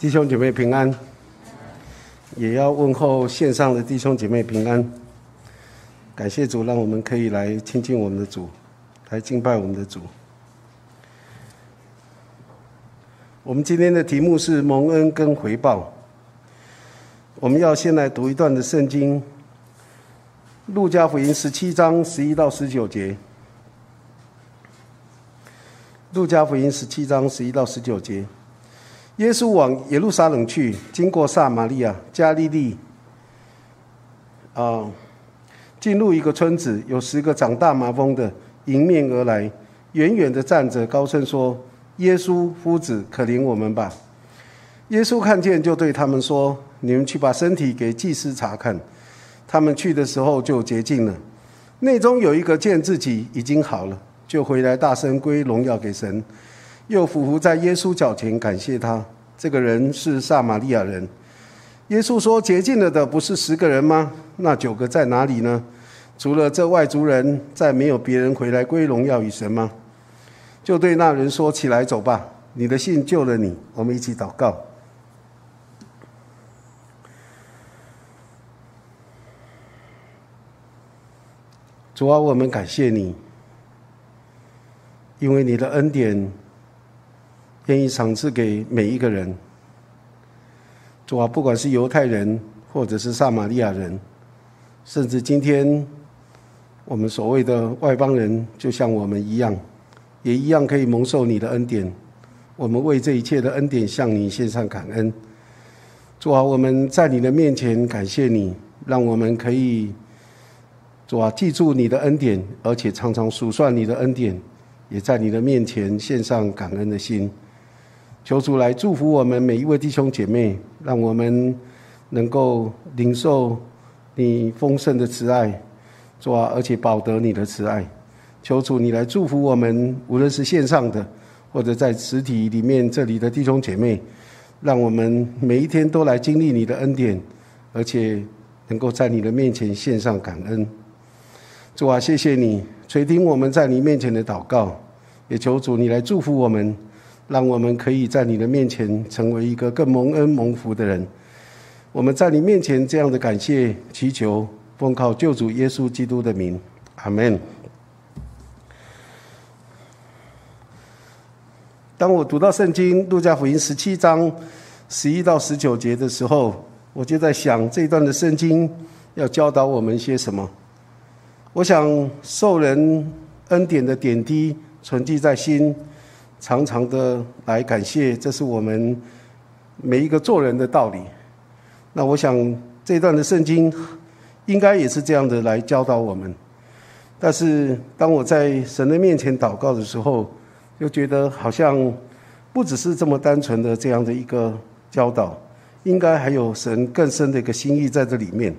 弟兄姐妹平安，也要问候线上的弟兄姐妹平安。感谢主，让我们可以来亲近我们的主，来敬拜我们的主。我们今天的题目是蒙恩跟回报。我们要先来读一段的圣经，《路加福音》十七章十一到十九节。《路加福音》十七章十一到十九节。耶稣往耶路撒冷去，经过撒玛利亚、加利利，啊，进入一个村子，有十个长大麻风的迎面而来，远远的站着，高声说：“耶稣夫子，可怜我们吧！”耶稣看见，就对他们说：“你们去把身体给祭司查看。”他们去的时候就洁净了。内中有一个见自己已经好了，就回来大声归荣耀给神。又俯伏在耶稣脚前感谢他。这个人是撒玛利亚人。耶稣说：“洁净了的不是十个人吗？那九个在哪里呢？除了这外族人，再没有别人回来归荣耀与神吗？”就对那人说：“起来走吧，你的信救了你。”我们一起祷告。主啊，我们感谢你，因为你的恩典。愿意赏赐给每一个人。主啊，不管是犹太人，或者是撒玛利亚人，甚至今天我们所谓的外邦人，就像我们一样，也一样可以蒙受你的恩典。我们为这一切的恩典向你献上感恩。主啊，我们在你的面前感谢你，让我们可以主啊记住你的恩典，而且常常数算你的恩典，也在你的面前献上感恩的心。求主来祝福我们每一位弟兄姐妹，让我们能够领受你丰盛的慈爱，主啊，而且保得你的慈爱。求主你来祝福我们，无论是线上的或者在实体里面这里的弟兄姐妹，让我们每一天都来经历你的恩典，而且能够在你的面前献上感恩。主啊，谢谢你垂听我们在你面前的祷告，也求主你来祝福我们。让我们可以在你的面前成为一个更蒙恩蒙福的人。我们在你面前这样的感谢祈求，奉靠救主耶稣基督的名，阿门。当我读到圣经路加福音十七章十一到十九节的时候，我就在想这一段的圣经要教导我们些什么。我想受人恩典的点滴存记在心。常常的来感谢，这是我们每一个做人的道理。那我想这段的圣经应该也是这样的来教导我们。但是当我在神的面前祷告的时候，又觉得好像不只是这么单纯的这样的一个教导，应该还有神更深的一个心意在这里面。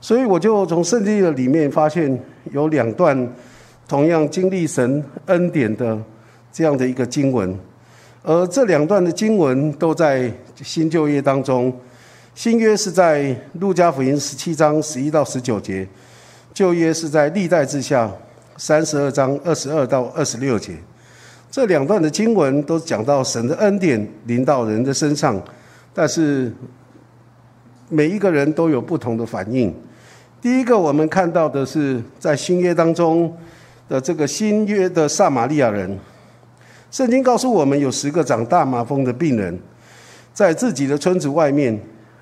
所以我就从圣经的里面发现有两段同样经历神恩典的。这样的一个经文，而这两段的经文都在新旧约当中。新约是在路加福音十七章十一到十九节，旧约是在历代之下三十二章二十二到二十六节。这两段的经文都讲到神的恩典临到人的身上，但是每一个人都有不同的反应。第一个，我们看到的是在新约当中的这个新约的撒玛利亚人。圣经告诉我们，有十个长大麻风的病人，在自己的村子外面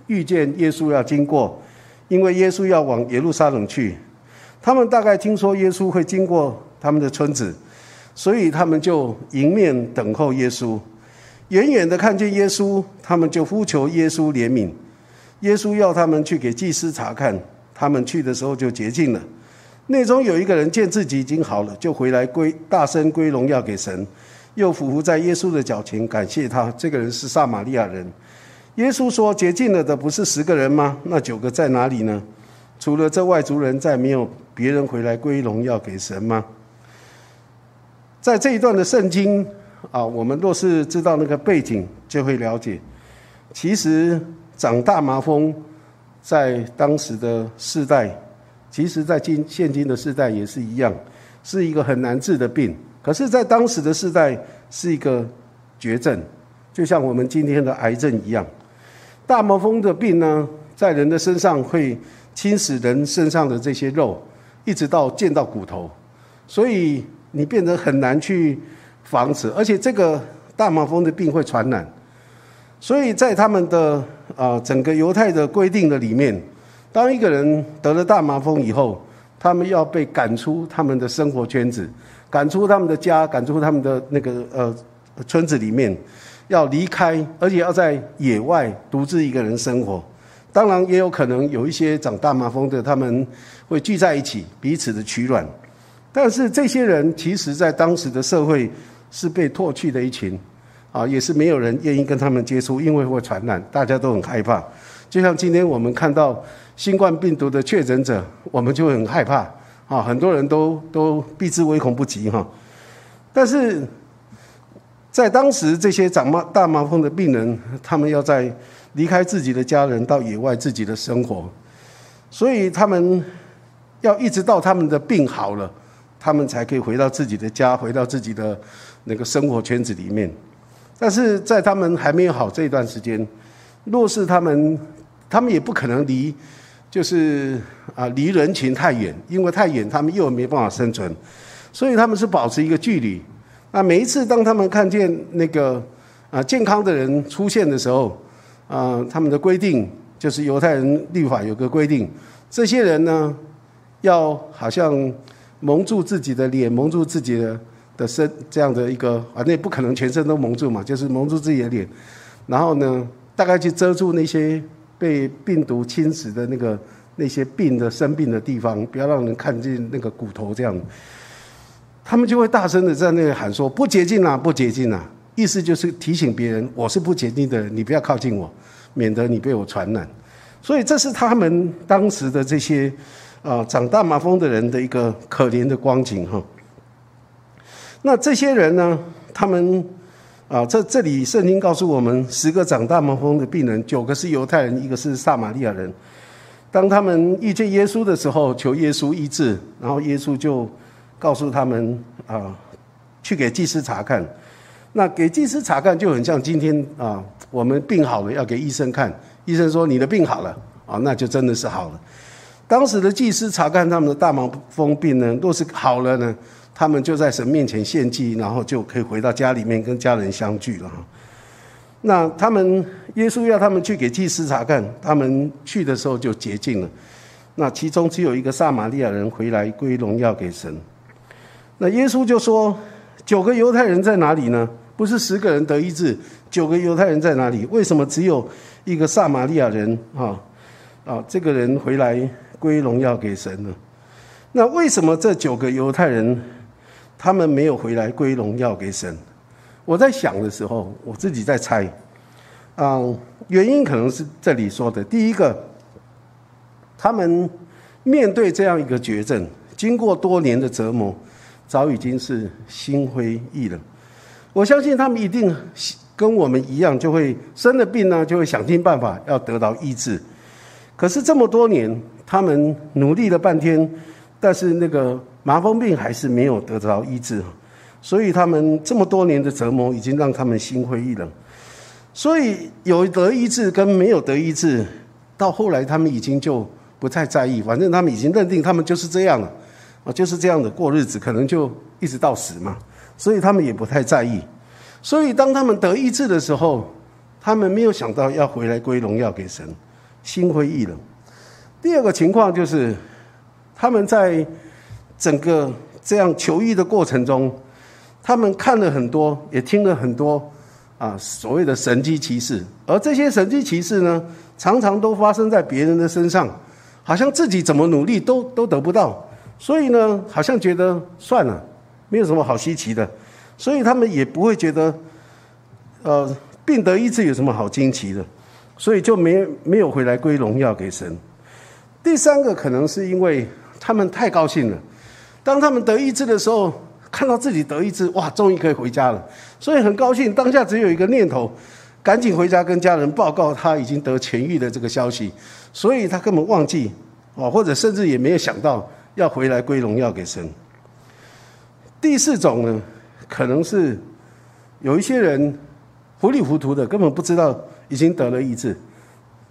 遇见耶稣要经过，因为耶稣要往耶路撒冷去。他们大概听说耶稣会经过他们的村子，所以他们就迎面等候耶稣。远远的看见耶稣，他们就呼求耶稣怜悯。耶稣要他们去给祭司查看，他们去的时候就洁净了。内中有一个人见自己已经好了，就回来归大声归荣耀给神。又俯伏在耶稣的脚前，感谢他。这个人是撒玛利亚人。耶稣说：“洁净了的不是十个人吗？那九个在哪里呢？除了这外族人，再没有别人回来归荣耀给神吗？”在这一段的圣经啊，我们若是知道那个背景，就会了解，其实长大麻风在当时的世代，其实在今现今的世代也是一样，是一个很难治的病。可是，在当时的世代是一个绝症，就像我们今天的癌症一样。大麻风的病呢，在人的身上会侵蚀人身上的这些肉，一直到见到骨头，所以你变得很难去防止，而且这个大麻风的病会传染，所以在他们的啊整个犹太的规定的里面，当一个人得了大麻风以后，他们要被赶出他们的生活圈子，赶出他们的家，赶出他们的那个呃村子里面。要离开，而且要在野外独自一个人生活。当然，也有可能有一些长大麻风的，他们会聚在一起，彼此的取暖。但是这些人其实，在当时的社会是被唾弃的一群，啊，也是没有人愿意跟他们接触，因为会传染，大家都很害怕。就像今天我们看到新冠病毒的确诊者，我们就很害怕，啊，很多人都都避之唯恐不及哈。但是。在当时，这些长麻大麻风的病人，他们要在离开自己的家人，到野外自己的生活，所以他们要一直到他们的病好了，他们才可以回到自己的家，回到自己的那个生活圈子里面。但是在他们还没有好这一段时间，若是他们，他们也不可能离，就是啊离人群太远，因为太远他们又没办法生存，所以他们是保持一个距离。那每一次当他们看见那个啊健康的人出现的时候，啊，他们的规定就是犹太人律法有个规定，这些人呢要好像蒙住自己的脸，蒙住自己的的身，这样的一个啊，那不可能全身都蒙住嘛，就是蒙住自己的脸，然后呢，大概去遮住那些被病毒侵蚀的那个那些病的生病的地方，不要让人看见那个骨头这样。他们就会大声的在那里喊说：“不洁净啊，不洁净啊！”意思就是提醒别人，我是不洁净的，你不要靠近我，免得你被我传染。所以这是他们当时的这些啊长大麻风的人的一个可怜的光景哈。那这些人呢，他们啊，这这里圣经告诉我们，十个长大麻风的病人，九个是犹太人，一个是撒玛利亚人。当他们遇见耶稣的时候，求耶稣医治，然后耶稣就。告诉他们啊，去给祭司查看。那给祭司查看就很像今天啊，我们病好了要给医生看，医生说你的病好了啊，那就真的是好了。当时的祭司查看他们的大麻风病呢，若是好了呢，他们就在神面前献祭，然后就可以回到家里面跟家人相聚了。那他们耶稣要他们去给祭司查看，他们去的时候就洁净了。那其中只有一个撒玛利亚人回来归荣耀给神。那耶稣就说：“九个犹太人在哪里呢？不是十个人得医治，九个犹太人在哪里？为什么只有一个撒玛利亚人啊？啊，这个人回来归荣耀给神呢？那为什么这九个犹太人他们没有回来归荣耀给神？我在想的时候，我自己在猜啊，原因可能是这里说的：第一个，他们面对这样一个绝症，经过多年的折磨。”早已经是心灰意冷，我相信他们一定跟我们一样，就会生了病呢，就会想尽办法要得到医治。可是这么多年，他们努力了半天，但是那个麻风病还是没有得到医治，所以他们这么多年的折磨已经让他们心灰意冷。所以有得医治跟没有得医治，到后来他们已经就不太在意，反正他们已经认定他们就是这样了。啊，就是这样的过日子，可能就一直到死嘛，所以他们也不太在意。所以当他们得医治的时候，他们没有想到要回来归荣耀给神，心灰意冷。第二个情况就是，他们在整个这样求医的过程中，他们看了很多，也听了很多啊所谓的神机骑士，而这些神机骑士呢，常常都发生在别人的身上，好像自己怎么努力都都得不到。所以呢，好像觉得算了，没有什么好稀奇的，所以他们也不会觉得，呃，病得医治有什么好惊奇的，所以就没没有回来归荣耀给神。第三个可能是因为他们太高兴了，当他们得医治的时候，看到自己得医治，哇，终于可以回家了，所以很高兴。当下只有一个念头，赶紧回家跟家人报告他已经得痊愈的这个消息，所以他根本忘记，哦，或者甚至也没有想到。要回来归荣耀给神。第四种呢，可能是有一些人糊里糊涂的，根本不知道已经得了医治。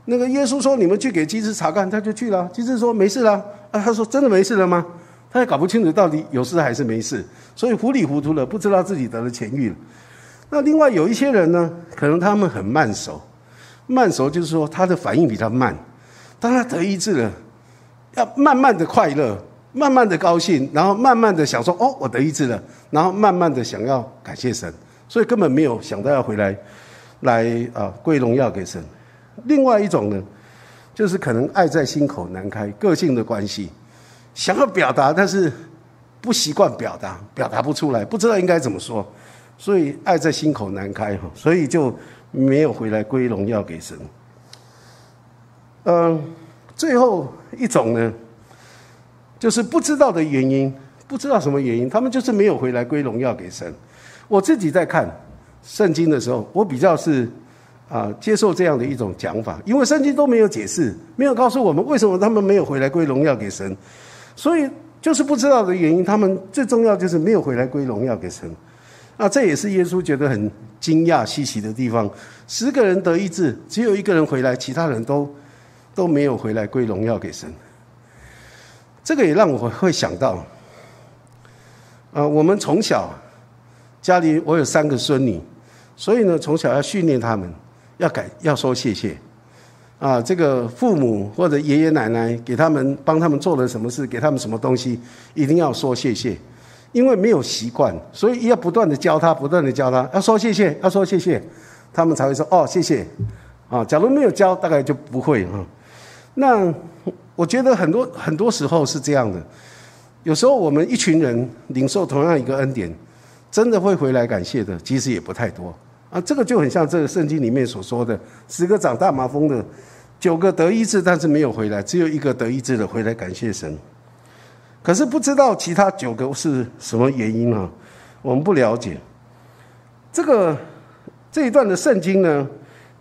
那个耶稣说：“你们去给机智查看。”他就去了。机智说：“没事了。”啊，他说：“真的没事了吗？”他也搞不清楚到底有事还是没事，所以糊里糊涂的，不知道自己得了痊愈了。那另外有一些人呢，可能他们很慢熟，慢熟就是说他的反应比较慢。当他得医治了，要慢慢的快乐，慢慢的高兴，然后慢慢的想说：“哦，我得医治了。”然后慢慢的想要感谢神，所以根本没有想到要回来，来啊归荣耀给神。另外一种呢，就是可能爱在心口难开，个性的关系，想要表达，但是不习惯表达，表达不出来，不知道应该怎么说，所以爱在心口难开哈，所以就没有回来归荣耀给神。嗯，最后一种呢，就是不知道的原因，不知道什么原因，他们就是没有回来归荣耀给神。我自己在看圣经的时候，我比较是。啊，接受这样的一种讲法，因为圣经都没有解释，没有告诉我们为什么他们没有回来归荣耀给神，所以就是不知道的原因。他们最重要就是没有回来归荣耀给神。啊，这也是耶稣觉得很惊讶稀奇的地方。十个人得医治，只有一个人回来，其他人都都没有回来归荣耀给神。这个也让我会想到，啊，我们从小家里我有三个孙女，所以呢，从小要训练他们。要改要说谢谢，啊，这个父母或者爷爷奶奶给他们帮他们做了什么事，给他们什么东西，一定要说谢谢，因为没有习惯，所以要不断的教他，不断的教他，要说谢谢，要说谢谢，他们才会说哦谢谢，啊，假如没有教，大概就不会哈。那我觉得很多很多时候是这样的，有时候我们一群人领受同样一个恩典，真的会回来感谢的，其实也不太多。啊，这个就很像这个圣经里面所说的，十个长大麻风的，九个得医治，但是没有回来，只有一个得医治的回来感谢神。可是不知道其他九个是什么原因啊？我们不了解。这个这一段的圣经呢，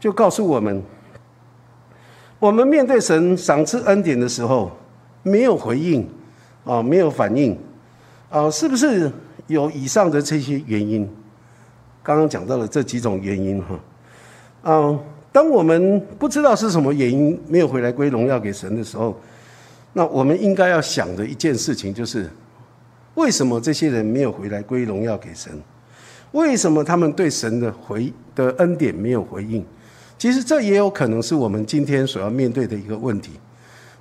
就告诉我们，我们面对神赏赐恩典的时候，没有回应啊，没有反应啊，是不是有以上的这些原因？刚刚讲到了这几种原因哈，嗯，当我们不知道是什么原因没有回来归荣耀给神的时候，那我们应该要想的一件事情就是，为什么这些人没有回来归荣耀给神？为什么他们对神的回的恩典没有回应？其实这也有可能是我们今天所要面对的一个问题。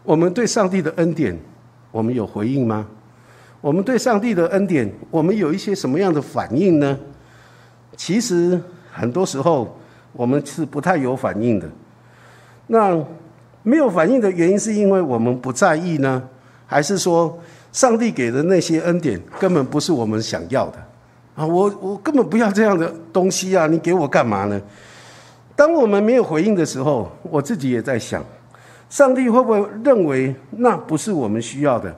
我们对上帝的恩典，我们有回应吗？我们对上帝的恩典，我们有一些什么样的反应呢？其实很多时候我们是不太有反应的。那没有反应的原因，是因为我们不在意呢，还是说上帝给的那些恩典根本不是我们想要的？啊，我我根本不要这样的东西啊！你给我干嘛呢？当我们没有回应的时候，我自己也在想，上帝会不会认为那不是我们需要的？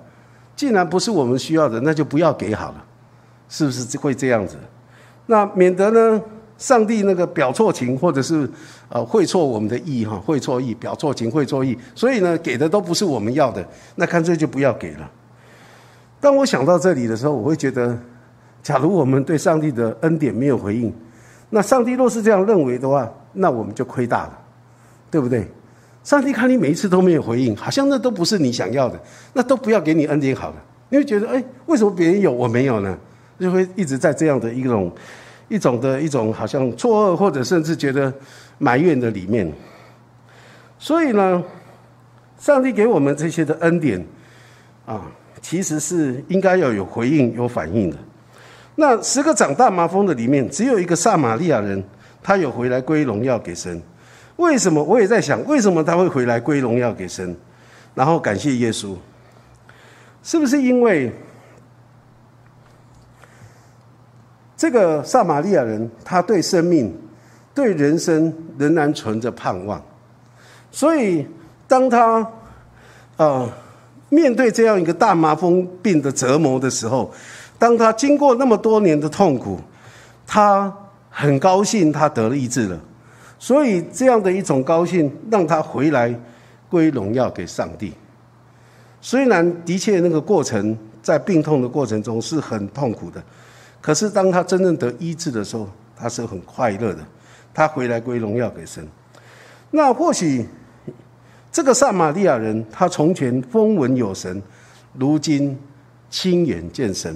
既然不是我们需要的，那就不要给好了，是不是会这样子？那免得呢，上帝那个表错情，或者是呃会错我们的意哈，会错意，表错情，会错意，所以呢，给的都不是我们要的，那干脆就不要给了。当我想到这里的时候，我会觉得，假如我们对上帝的恩典没有回应，那上帝若是这样认为的话，那我们就亏大了，对不对？上帝看你每一次都没有回应，好像那都不是你想要的，那都不要给你恩典好了。你会觉得，哎，为什么别人有我没有呢？就会一直在这样的一种、一种的一种好像错愕，或者甚至觉得埋怨的里面。所以呢，上帝给我们这些的恩典啊，其实是应该要有回应、有反应的。那十个长大麻风的里面，只有一个撒玛利亚人，他有回来归荣耀给神。为什么？我也在想，为什么他会回来归荣耀给神，然后感谢耶稣？是不是因为？这个撒玛利亚人，他对生命、对人生仍然存着盼望，所以当他啊面对这样一个大麻风病的折磨的时候，当他经过那么多年的痛苦，他很高兴他得了医治了，所以这样的一种高兴让他回来归荣耀给上帝。虽然的确那个过程在病痛的过程中是很痛苦的。可是，当他真正得医治的时候，他是很快乐的。他回来归荣耀给神。那或许这个撒玛利亚人，他从前风闻有神，如今亲眼见神。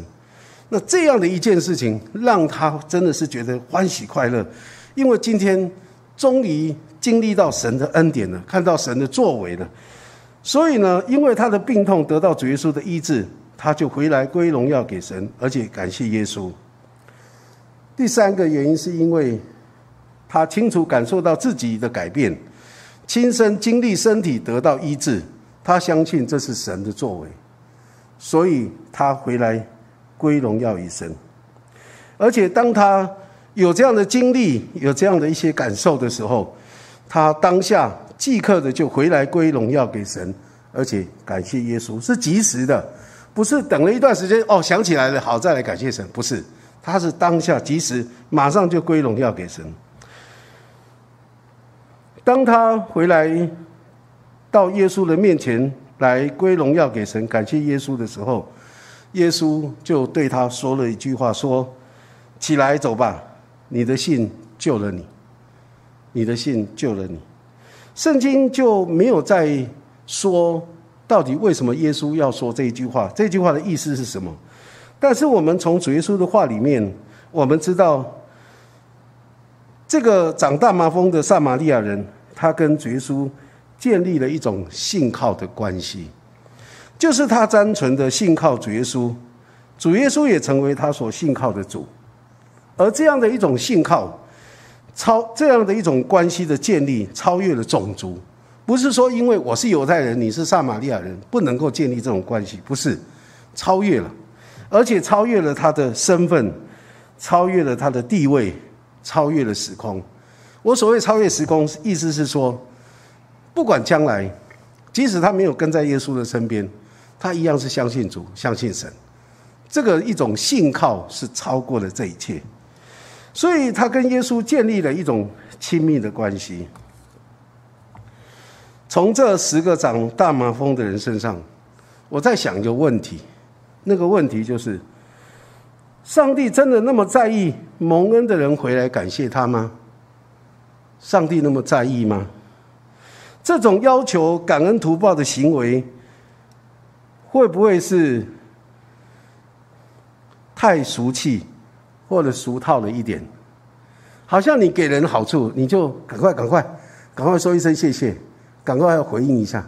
那这样的一件事情，让他真的是觉得欢喜快乐，因为今天终于经历到神的恩典了，看到神的作为了。所以呢，因为他的病痛得到主耶稣的医治，他就回来归荣耀给神，而且感谢耶稣。第三个原因是因为他清楚感受到自己的改变。亲身经历身体得到医治，他相信这是神的作为，所以他回来归荣耀于神。而且当他有这样的经历、有这样的一些感受的时候，他当下即刻的就回来归荣耀给神，而且感谢耶稣是及时的，不是等了一段时间哦想起来了好再来感谢神，不是，他是当下及时马上就归荣耀给神。当他回来到耶稣的面前来归荣耀给神，感谢耶稣的时候，耶稣就对他说了一句话：“说起来走吧，你的信救了你，你的信救了你。”圣经就没有再说到底为什么耶稣要说这一句话，这句话的意思是什么。但是我们从主耶稣的话里面，我们知道这个长大麻风的撒玛利亚人。他跟主耶稣建立了一种信靠的关系，就是他单纯的信靠主耶稣，主耶稣也成为他所信靠的主。而这样的一种信靠，超这样的一种关系的建立，超越了种族，不是说因为我是犹太人，你是撒玛利亚人，不能够建立这种关系，不是，超越了，而且超越了他的身份，超越了他的地位，超越了时空。我所谓超越时空，意思是说，不管将来，即使他没有跟在耶稣的身边，他一样是相信主、相信神。这个一种信靠是超过了这一切，所以他跟耶稣建立了一种亲密的关系。从这十个长大麻风的人身上，我在想一个问题，那个问题就是：上帝真的那么在意蒙恩的人回来感谢他吗？上帝那么在意吗？这种要求感恩图报的行为，会不会是太俗气或者俗套了一点？好像你给人好处，你就赶快、赶快、赶快说一声谢谢，赶快要回应一下。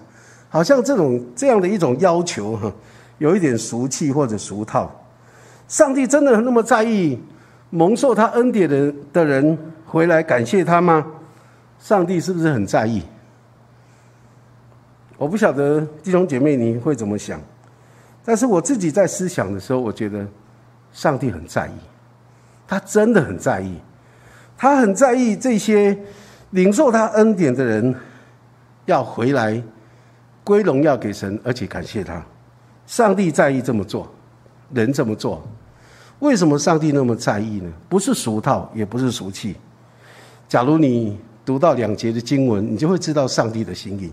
好像这种这样的一种要求，哈，有一点俗气或者俗套。上帝真的那么在意蒙受他恩典的的人回来感谢他吗？上帝是不是很在意？我不晓得弟兄姐妹你会怎么想，但是我自己在思想的时候，我觉得上帝很在意，他真的很在意，他很在意这些领受他恩典的人要回来归荣耀给神，而且感谢他。上帝在意这么做，人这么做，为什么上帝那么在意呢？不是俗套，也不是俗气。假如你。读到两节的经文，你就会知道上帝的心意。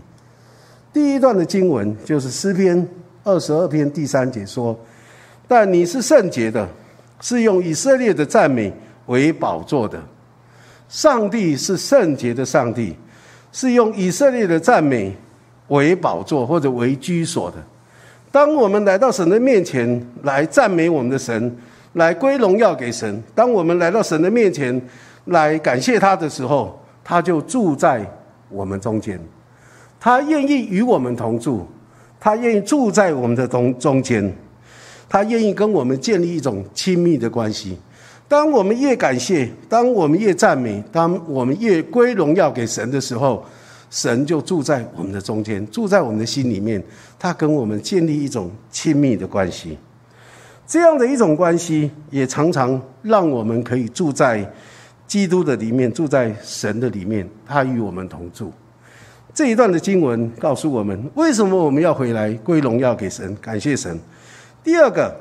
第一段的经文就是诗篇二十二篇第三节说：“但你是圣洁的，是用以色列的赞美为宝座的。上帝是圣洁的上帝，是用以色列的赞美为宝座或者为居所的。当我们来到神的面前来赞美我们的神，来归荣耀给神；当我们来到神的面前来感谢他的时候，他就住在我们中间，他愿意与我们同住，他愿意住在我们的中中间，他愿意跟我们建立一种亲密的关系。当我们越感谢，当我们越赞美，当我们越归荣耀给神的时候，神就住在我们的中间，住在我们的心里面，他跟我们建立一种亲密的关系。这样的一种关系，也常常让我们可以住在。基督的里面住在神的里面，他与我们同住。这一段的经文告诉我们，为什么我们要回来归荣耀给神，感谢神。第二个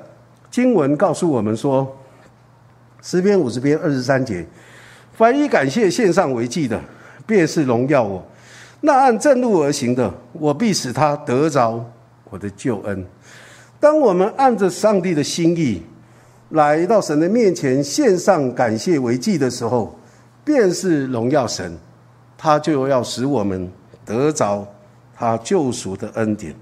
经文告诉我们说，诗篇五十篇二十三节，凡以感谢献上为祭的，便是荣耀我；那按正路而行的，我必使他得着我的救恩。当我们按着上帝的心意。来到神的面前献上感谢为祭的时候，便是荣耀神，他就要使我们得着他救赎的恩典。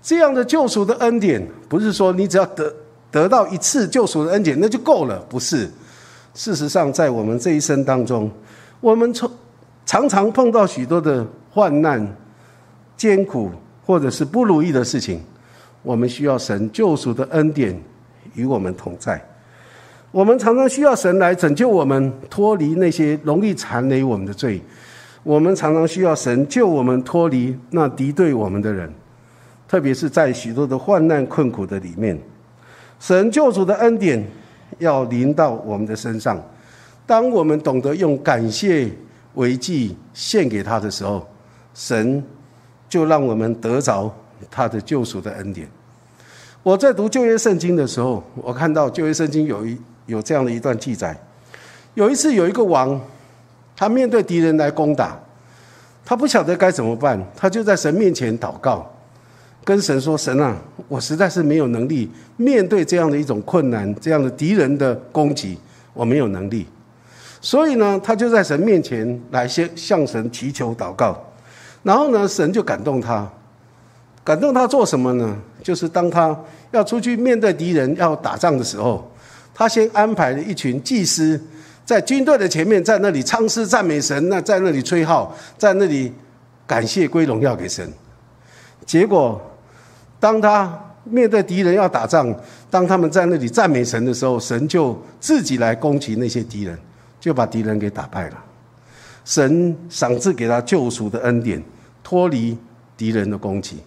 这样的救赎的恩典，不是说你只要得得到一次救赎的恩典那就够了，不是。事实上，在我们这一生当中，我们从常常碰到许多的患难、艰苦，或者是不如意的事情，我们需要神救赎的恩典与我们同在。我们常常需要神来拯救我们，脱离那些容易缠累我们的罪。我们常常需要神救我们脱离那敌对我们的人，特别是在许多的患难困苦的里面，神救主的恩典要临到我们的身上。当我们懂得用感谢为祭献给他的时候，神就让我们得着他的救赎的恩典。我在读旧约圣经的时候，我看到旧约圣经有一。有这样的一段记载，有一次有一个王，他面对敌人来攻打，他不晓得该怎么办，他就在神面前祷告，跟神说：“神啊，我实在是没有能力面对这样的一种困难，这样的敌人的攻击，我没有能力。”所以呢，他就在神面前来先向神祈求祷告，然后呢，神就感动他，感动他做什么呢？就是当他要出去面对敌人要打仗的时候。他先安排了一群祭司，在军队的前面，在那里唱诗赞美神，那在那里吹号，在那里感谢归荣耀给神。结果，当他面对敌人要打仗，当他们在那里赞美神的时候，神就自己来攻击那些敌人，就把敌人给打败了。神赏赐给他救赎的恩典，脱离敌人的攻击。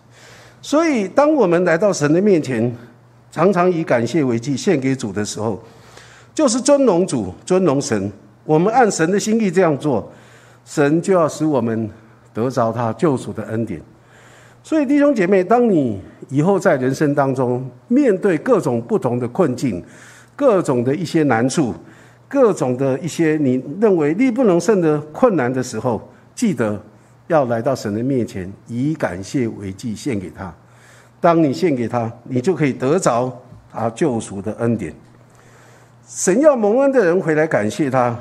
所以，当我们来到神的面前，常常以感谢为祭献给主的时候，就是尊荣主、尊荣神。我们按神的心意这样做，神就要使我们得着他救赎的恩典。所以弟兄姐妹，当你以后在人生当中面对各种不同的困境、各种的一些难处、各种的一些你认为力不能胜的困难的时候，记得要来到神的面前，以感谢为祭献给他。当你献给他，你就可以得着他救赎的恩典。神要蒙恩的人回来感谢他，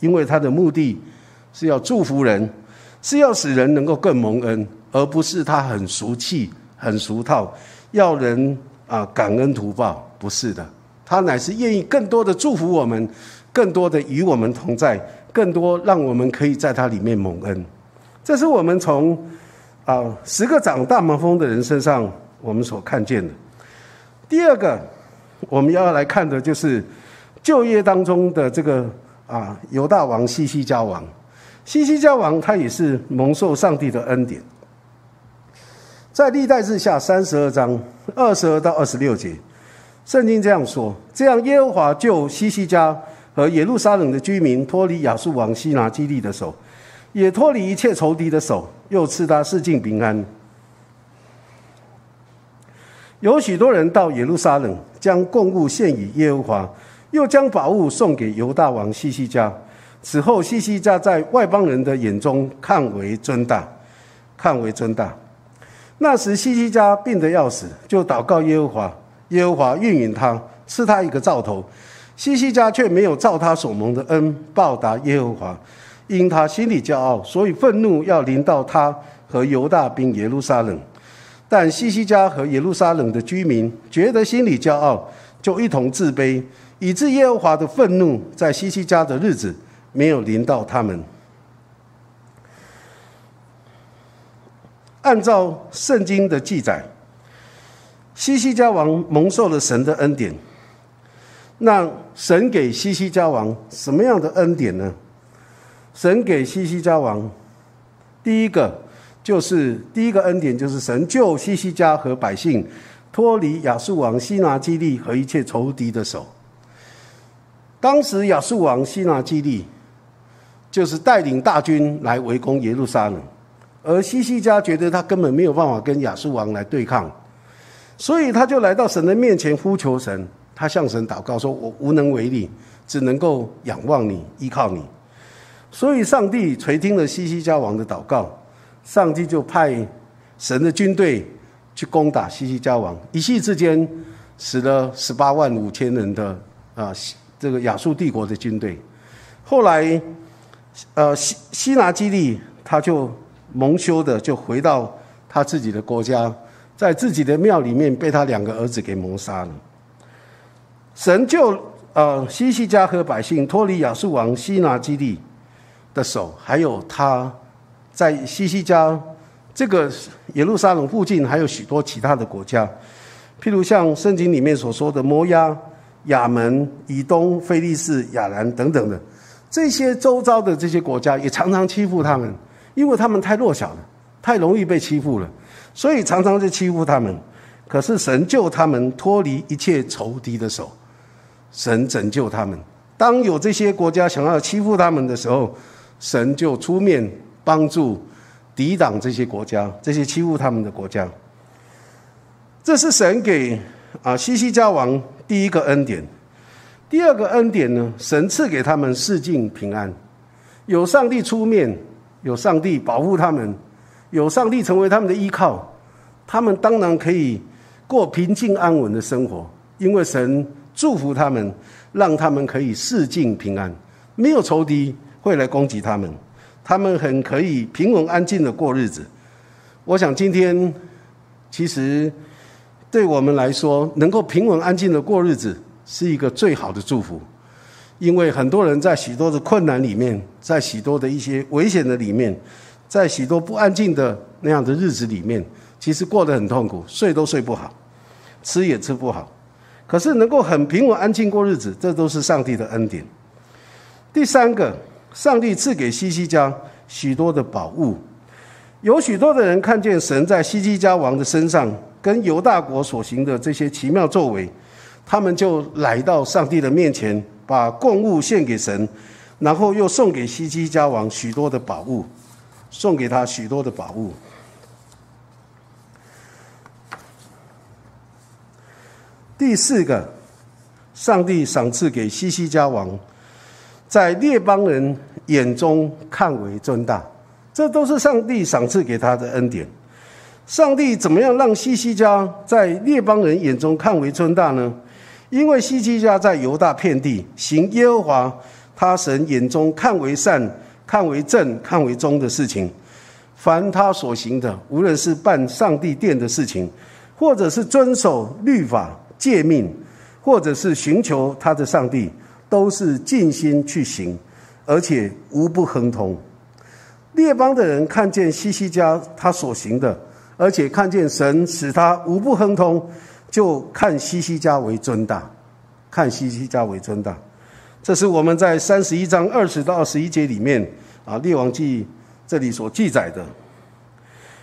因为他的目的是要祝福人，是要使人能够更蒙恩，而不是他很俗气、很俗套，要人啊感恩图报。不是的，他乃是愿意更多的祝福我们，更多的与我们同在，更多让我们可以在他里面蒙恩。这是我们从啊十个长大麻风的人身上。我们所看见的，第二个，我们要来看的就是就业当中的这个啊犹大王西西家王，西西家王他也是蒙受上帝的恩典，在历代志下三十二章二十二到二十六节，圣经这样说：这样耶和华救西西家和耶路撒冷的居民脱离亚述王西拿基利的手，也脱离一切仇敌的手，又赐他四境平安。有许多人到耶路撒冷，将贡物献与耶和华，又将宝物送给犹大王西西家。此后，西西家在外邦人的眼中看为尊大，看为尊大。那时，西西家病得要死，就祷告耶和华，耶和华应允他，赐他一个兆头。西西家却没有照他所蒙的恩报答耶和华，因他心里骄傲，所以愤怒要临到他和犹大兵耶路撒冷。但西西家和耶路撒冷的居民觉得心里骄傲，就一同自卑，以致耶和华的愤怒在西西家的日子没有临到他们。按照圣经的记载，西西家王蒙受了神的恩典。那神给西西家王什么样的恩典呢？神给西西家王第一个。就是第一个恩典，就是神救西西家和百姓脱离亚述王西拿基利和一切仇敌的手。当时亚述王西拿基利就是带领大军来围攻耶路撒冷，而西西家觉得他根本没有办法跟亚述王来对抗，所以他就来到神的面前呼求神，他向神祷告说：“我无能为力，只能够仰望你，依靠你。”所以上帝垂听了西西家王的祷告。上帝就派神的军队去攻打西西家王，一夕之间死了十八万五千人的啊，这个亚述帝国的军队。后来呃，西西拿基利他就蒙羞的就回到他自己的国家，在自己的庙里面被他两个儿子给谋杀了。神就呃西西家和百姓脱离亚述王西拿基利的手，还有他在西西家这个耶路撒冷附近还有许多其他的国家，譬如像圣经里面所说的摩押、亚门、以东、菲利士、亚兰等等的。这些周遭的这些国家也常常欺负他们，因为他们太弱小了，太容易被欺负了，所以常常就欺负他们。可是神救他们脱离一切仇敌的手，神拯救他们。当有这些国家想要欺负他们的时候，神就出面帮助抵挡这些国家，这些欺负他们的国家。这是神给啊西西家王第一个恩典。第二个恩典呢，神赐给他们世境平安，有上帝出面，有上帝保护他们，有上帝成为他们的依靠，他们当然可以过平静安稳的生活，因为神祝福他们，让他们可以四境平安，没有仇敌会来攻击他们，他们很可以平稳安静的过日子。我想今天其实对我们来说，能够平稳安静的过日子。是一个最好的祝福，因为很多人在许多的困难里面，在许多的一些危险的里面，在许多不安静的那样的日子里面，其实过得很痛苦，睡都睡不好，吃也吃不好。可是能够很平稳安静过日子，这都是上帝的恩典。第三个，上帝赐给西西家许多的宝物，有许多的人看见神在西西家王的身上跟犹大国所行的这些奇妙作为。他们就来到上帝的面前，把贡物献给神，然后又送给西基家王许多的宝物，送给他许多的宝物。第四个，上帝赏赐给西西家王，在列邦人眼中看为尊大，这都是上帝赏赐给他的恩典。上帝怎么样让西西家在列邦人眼中看为尊大呢？因为西基家在犹大遍地行耶和华他神眼中看为善、看为正、看为忠的事情，凡他所行的，无论是办上帝殿的事情，或者是遵守律法诫命，或者是寻求他的上帝，都是尽心去行，而且无不亨通。列邦的人看见西西家他所行的，而且看见神使他无不亨通。就看西西家为尊大，看西西家为尊大，这是我们在三十一章二十到二十一节里面啊《列王记》这里所记载的。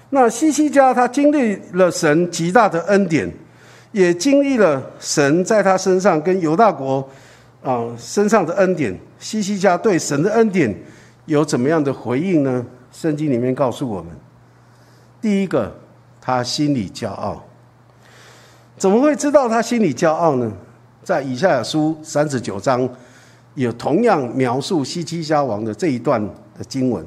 那西西家他经历了神极大的恩典，也经历了神在他身上跟犹大国啊身上的恩典。西西家对神的恩典有怎么样的回应呢？圣经里面告诉我们，第一个，他心里骄傲。怎么会知道他心里骄傲呢？在以赛亚书三十九章，有同样描述西基家王的这一段的经文。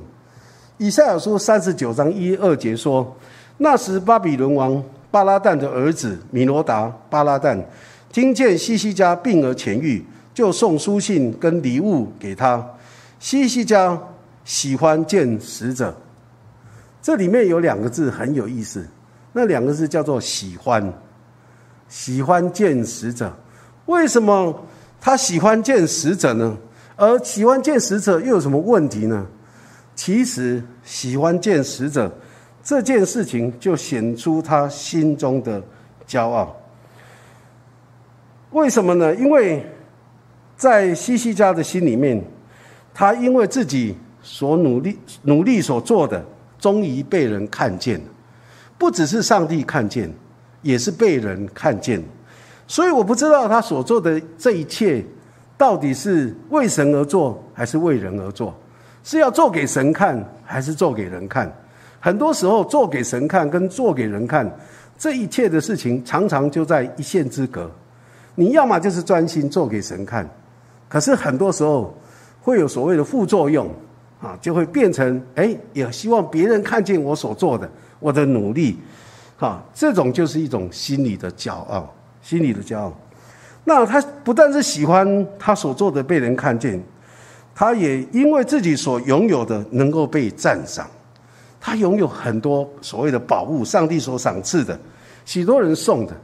以赛亚书三十九章一二节说：“那时巴比伦王巴拉旦的儿子米罗达巴拉旦，听见西西家病而痊愈，就送书信跟礼物给他。西西家喜欢见使者。这里面有两个字很有意思，那两个字叫做喜欢。”喜欢见使者，为什么他喜欢见使者呢？而喜欢见使者又有什么问题呢？其实喜欢见使者这件事情，就显出他心中的骄傲。为什么呢？因为在西西家的心里面，他因为自己所努力努力所做的，终于被人看见，不只是上帝看见。也是被人看见，所以我不知道他所做的这一切，到底是为神而做，还是为人而做？是要做给神看，还是做给人看？很多时候，做给神看跟做给人看，这一切的事情常常就在一线之隔。你要么就是专心做给神看，可是很多时候会有所谓的副作用啊，就会变成哎，也希望别人看见我所做的，我的努力。哈，这种就是一种心理的骄傲，心理的骄傲。那他不但是喜欢他所做的被人看见，他也因为自己所拥有的能够被赞赏，他拥有很多所谓的宝物，上帝所赏赐的，许多人送的，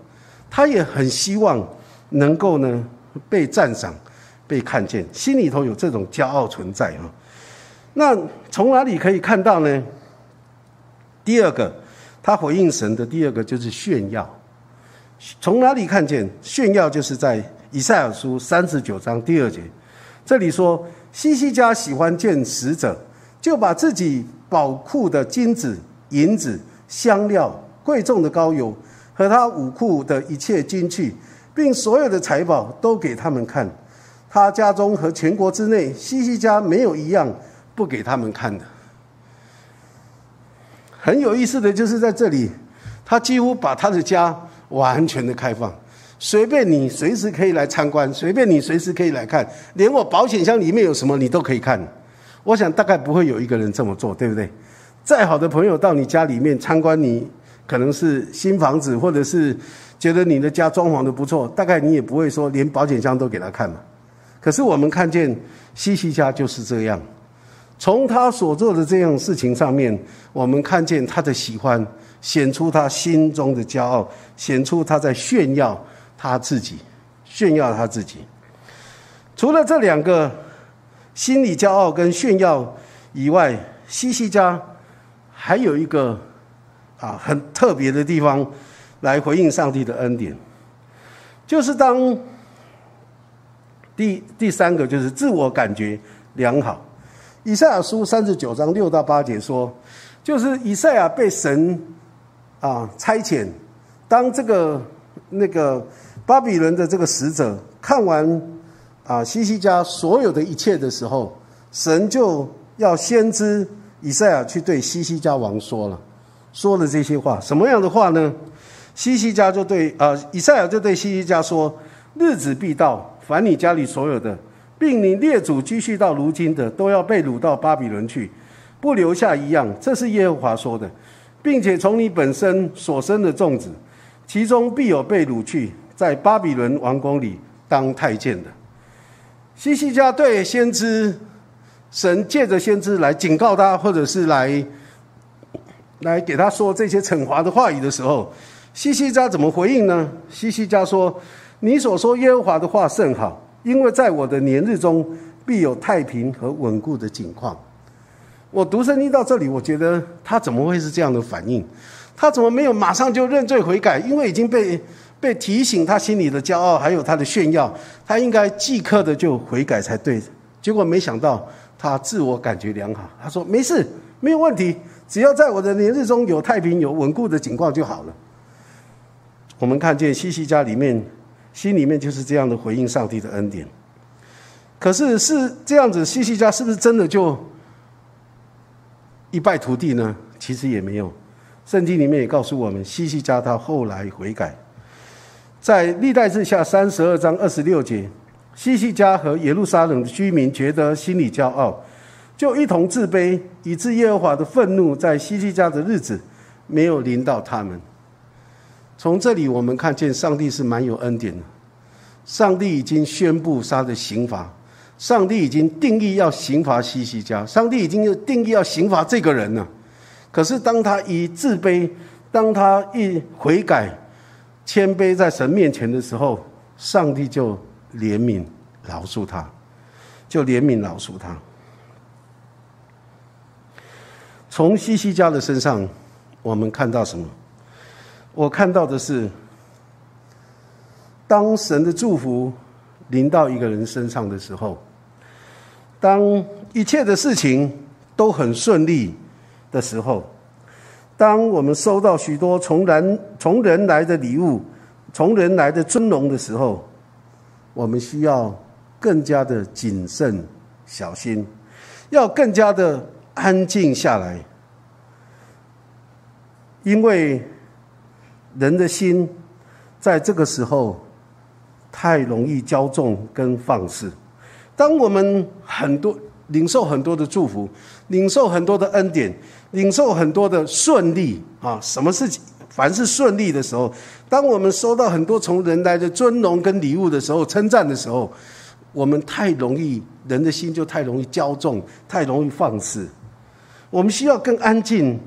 他也很希望能够呢被赞赏、被看见，心里头有这种骄傲存在啊。那从哪里可以看到呢？第二个，他回应神的第二个就是炫耀。从哪里看见炫耀？就是在以赛亚书三十九章第二节，这里说西西家喜欢见使者，就把自己宝库的金子、银子、香料、贵重的膏油和他武库的一切金器，并所有的财宝都给他们看。他家中和全国之内，西西家没有一样不给他们看的。很有意思的就是在这里，他几乎把他的家。完全的开放，随便你随时可以来参观，随便你随时可以来看，连我保险箱里面有什么你都可以看。我想大概不会有一个人这么做，对不对？再好的朋友到你家里面参观，你可能是新房子，或者是觉得你的家装潢的不错，大概你也不会说连保险箱都给他看嘛。可是我们看见西西家就是这样，从他所做的这样事情上面，我们看见他的喜欢。显出他心中的骄傲，显出他在炫耀他自己，炫耀他自己。除了这两个心理骄傲跟炫耀以外，西西家还有一个啊很特别的地方来回应上帝的恩典，就是当第第三个就是自我感觉良好。以赛亚书三十九章六到八节说，就是以赛亚被神。啊！差遣，当这个那个巴比伦的这个使者看完啊西西家所有的一切的时候，神就要先知以赛亚去对西西家王说了，说了这些话，什么样的话呢？西西家就对啊以赛亚就对西西家说：日子必到，凡你家里所有的，并你列祖积蓄到如今的，都要被掳到巴比伦去，不留下一样。这是耶和华说的。并且从你本身所生的粽子，其中必有被掳去，在巴比伦王宫里当太监的。西西家对先知，神借着先知来警告他，或者是来来给他说这些惩罚的话语的时候，西西家怎么回应呢？西西家说：“你所说耶和华的话甚好，因为在我的年日中必有太平和稳固的景况。”我读圣经到这里，我觉得他怎么会是这样的反应？他怎么没有马上就认罪悔改？因为已经被被提醒，他心里的骄傲还有他的炫耀，他应该即刻的就悔改才对。结果没想到他自我感觉良好，他说没事，没有问题，只要在我的年日中有太平、有稳固的情况就好了。我们看见西西家里面心里面就是这样的回应上帝的恩典。可是是这样子，西西家是不是真的就？一败涂地呢？其实也没有。圣经里面也告诉我们，西西家他后来悔改，在历代志下三十二章二十六节，西西家和耶路撒冷的居民觉得心里骄傲，就一同自卑，以致耶和华的愤怒在西西家的日子没有临到他们。从这里我们看见，上帝是蛮有恩典的。上帝已经宣布他的刑罚。上帝已经定义要刑罚西西家，上帝已经定义要刑罚这个人了。可是当他一自卑，当他一悔改、谦卑在神面前的时候，上帝就怜悯饶恕他，就怜悯饶恕他。从西西家的身上，我们看到什么？我看到的是，当神的祝福临到一个人身上的时候。当一切的事情都很顺利的时候，当我们收到许多从人从人来的礼物，从人来的尊荣的时候，我们需要更加的谨慎小心，要更加的安静下来，因为人的心在这个时候太容易骄纵跟放肆。当我们很多领受很多的祝福，领受很多的恩典，领受很多的顺利啊，什么事情凡是顺利的时候，当我们收到很多从人来的尊荣跟礼物的时候，称赞的时候，我们太容易，人的心就太容易骄纵，太容易放肆。我们需要更安静、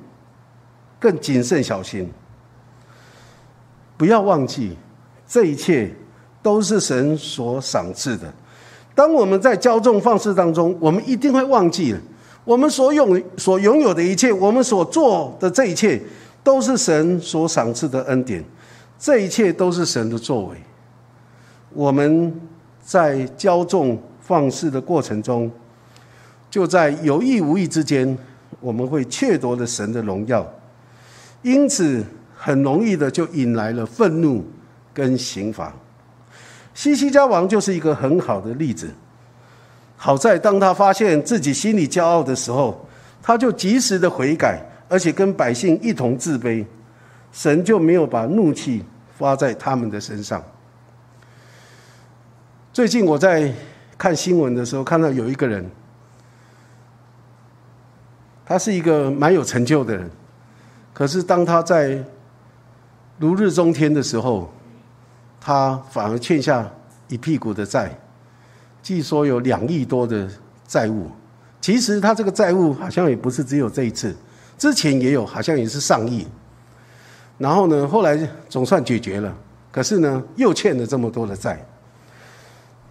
更谨慎小心。不要忘记，这一切都是神所赏赐的。当我们在骄纵放肆当中，我们一定会忘记了我们所拥所拥有的一切，我们所做的这一切，都是神所赏赐的恩典。这一切都是神的作为。我们在骄纵放肆的过程中，就在有意无意之间，我们会窃夺了神的荣耀，因此很容易的就引来了愤怒跟刑罚。西西家王就是一个很好的例子。好在当他发现自己心里骄傲的时候，他就及时的悔改，而且跟百姓一同自卑，神就没有把怒气发在他们的身上。最近我在看新闻的时候，看到有一个人，他是一个蛮有成就的人，可是当他在如日中天的时候，他反而欠下一屁股的债，据说有两亿多的债务。其实他这个债务好像也不是只有这一次，之前也有，好像也是上亿。然后呢，后来总算解决了，可是呢，又欠了这么多的债。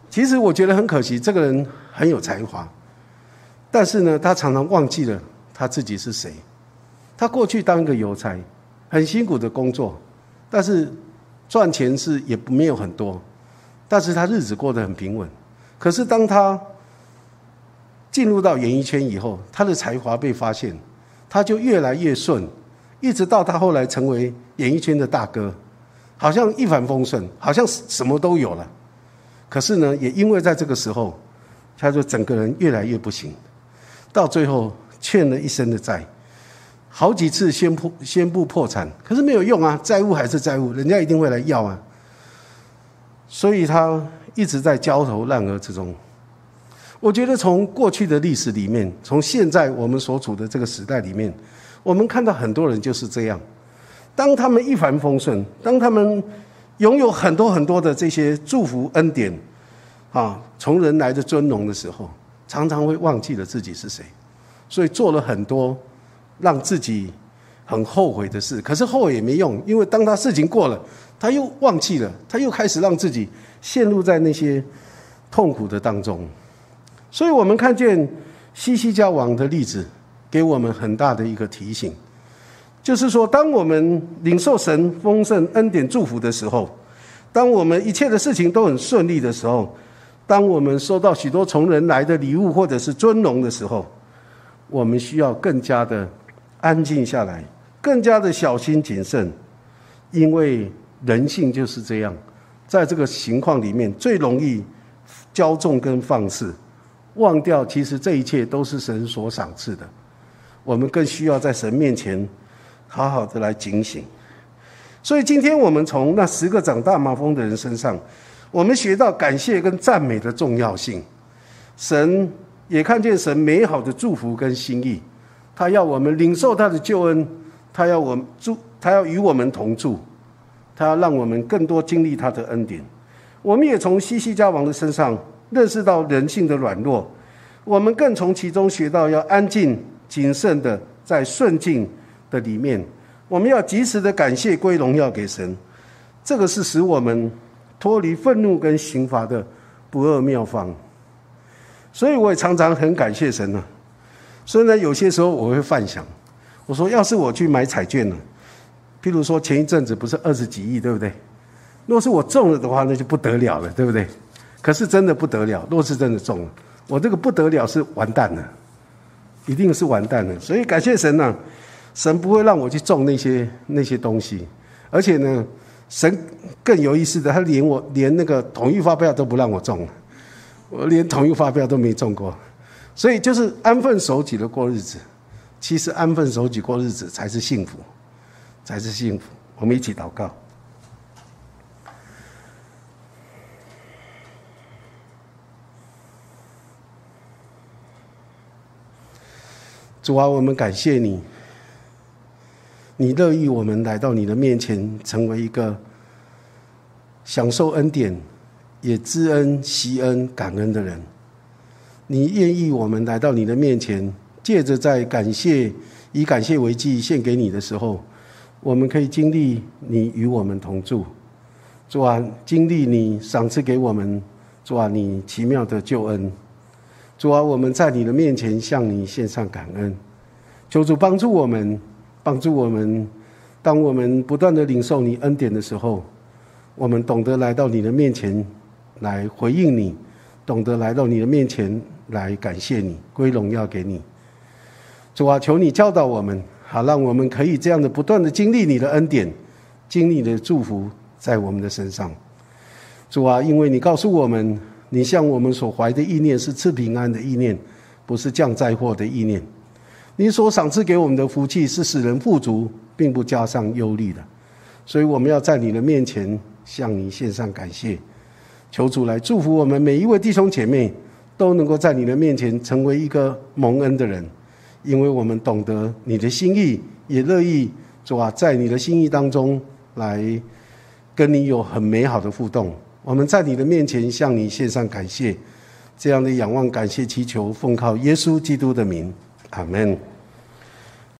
其实我觉得很可惜，这个人很有才华，但是呢，他常常忘记了他自己是谁。他过去当一个邮差，很辛苦的工作，但是赚钱是也没有很多，但是他日子过得很平稳。可是当他进入到演艺圈以后，他的才华被发现，他就越来越顺，一直到他后来成为演艺圈的大哥，好像一帆风顺，好像什么都有了。可是呢，也因为在这个时候，他就整个人越来越不行，到最后欠了一身的债，好几次宣布宣布破产，可是没有用啊，债务还是债务，人家一定会来要啊。所以他一直在焦头烂额之中。我觉得从过去的历史里面，从现在我们所处的这个时代里面，我们看到很多人就是这样，当他们一帆风顺，当他们。拥有很多很多的这些祝福恩典，啊，从人来的尊荣的时候，常常会忘记了自己是谁，所以做了很多让自己很后悔的事。可是后悔也没用，因为当他事情过了，他又忘记了，他又开始让自己陷入在那些痛苦的当中。所以我们看见西西家王的例子，给我们很大的一个提醒。就是说，当我们领受神丰盛恩典祝福的时候，当我们一切的事情都很顺利的时候，当我们收到许多从人来的礼物或者是尊荣的时候，我们需要更加的安静下来，更加的小心谨慎，因为人性就是这样，在这个情况里面最容易骄纵跟放肆，忘掉其实这一切都是神所赏赐的。我们更需要在神面前。好好的来警醒，所以今天我们从那十个长大麻风的人身上，我们学到感谢跟赞美的重要性。神也看见神美好的祝福跟心意，他要我们领受他的救恩，他要我们住，他要与我们同住，他要让我们更多经历他的恩典。我们也从西西家王的身上认识到人性的软弱，我们更从其中学到要安静谨慎的在顺境。的里面，我们要及时的感谢归荣耀给神，这个是使我们脱离愤怒跟刑罚的不二妙方。所以我也常常很感谢神呢。所以呢，有些时候我会幻想，我说要是我去买彩券呢，譬如说前一阵子不是二十几亿，对不对？若是我中了的话，那就不得了了，对不对？可是真的不得了，若是真的中了，我这个不得了是完蛋了，一定是完蛋了。所以感谢神呢。神不会让我去中那些那些东西，而且呢，神更有意思的，他连我连那个统一发票都不让我中，我连统一发票都没中过，所以就是安分守己的过日子。其实安分守己过日子才是幸福，才是幸福。我们一起祷告，主啊，我们感谢你。你乐意我们来到你的面前，成为一个享受恩典、也知恩、惜恩、感恩的人。你愿意我们来到你的面前，借着在感谢、以感谢为祭献给你的时候，我们可以经历你与我们同住，主啊，经历你赏赐给我们，主啊，你奇妙的救恩，主啊，我们在你的面前向你献上感恩，求主帮助我们，帮助我们，当我们不断的领受你恩典的时候，我们懂得来到你的面前来回应你，懂得来到你的面前。来感谢你，归荣耀给你，主啊，求你教导我们，好让我们可以这样的不断的经历你的恩典，经历你的祝福在我们的身上。主啊，因为你告诉我们，你向我们所怀的意念是赐平安的意念，不是降灾祸的意念。你所赏赐给我们的福气是使人富足，并不加上忧虑的。所以我们要在你的面前向你献上感谢，求主来祝福我们每一位弟兄姐妹。都能够在你的面前成为一个蒙恩的人，因为我们懂得你的心意，也乐意主啊，在你的心意当中来跟你有很美好的互动。我们在你的面前向你献上感谢，这样的仰望、感谢、祈求，奉靠耶稣基督的名，阿门。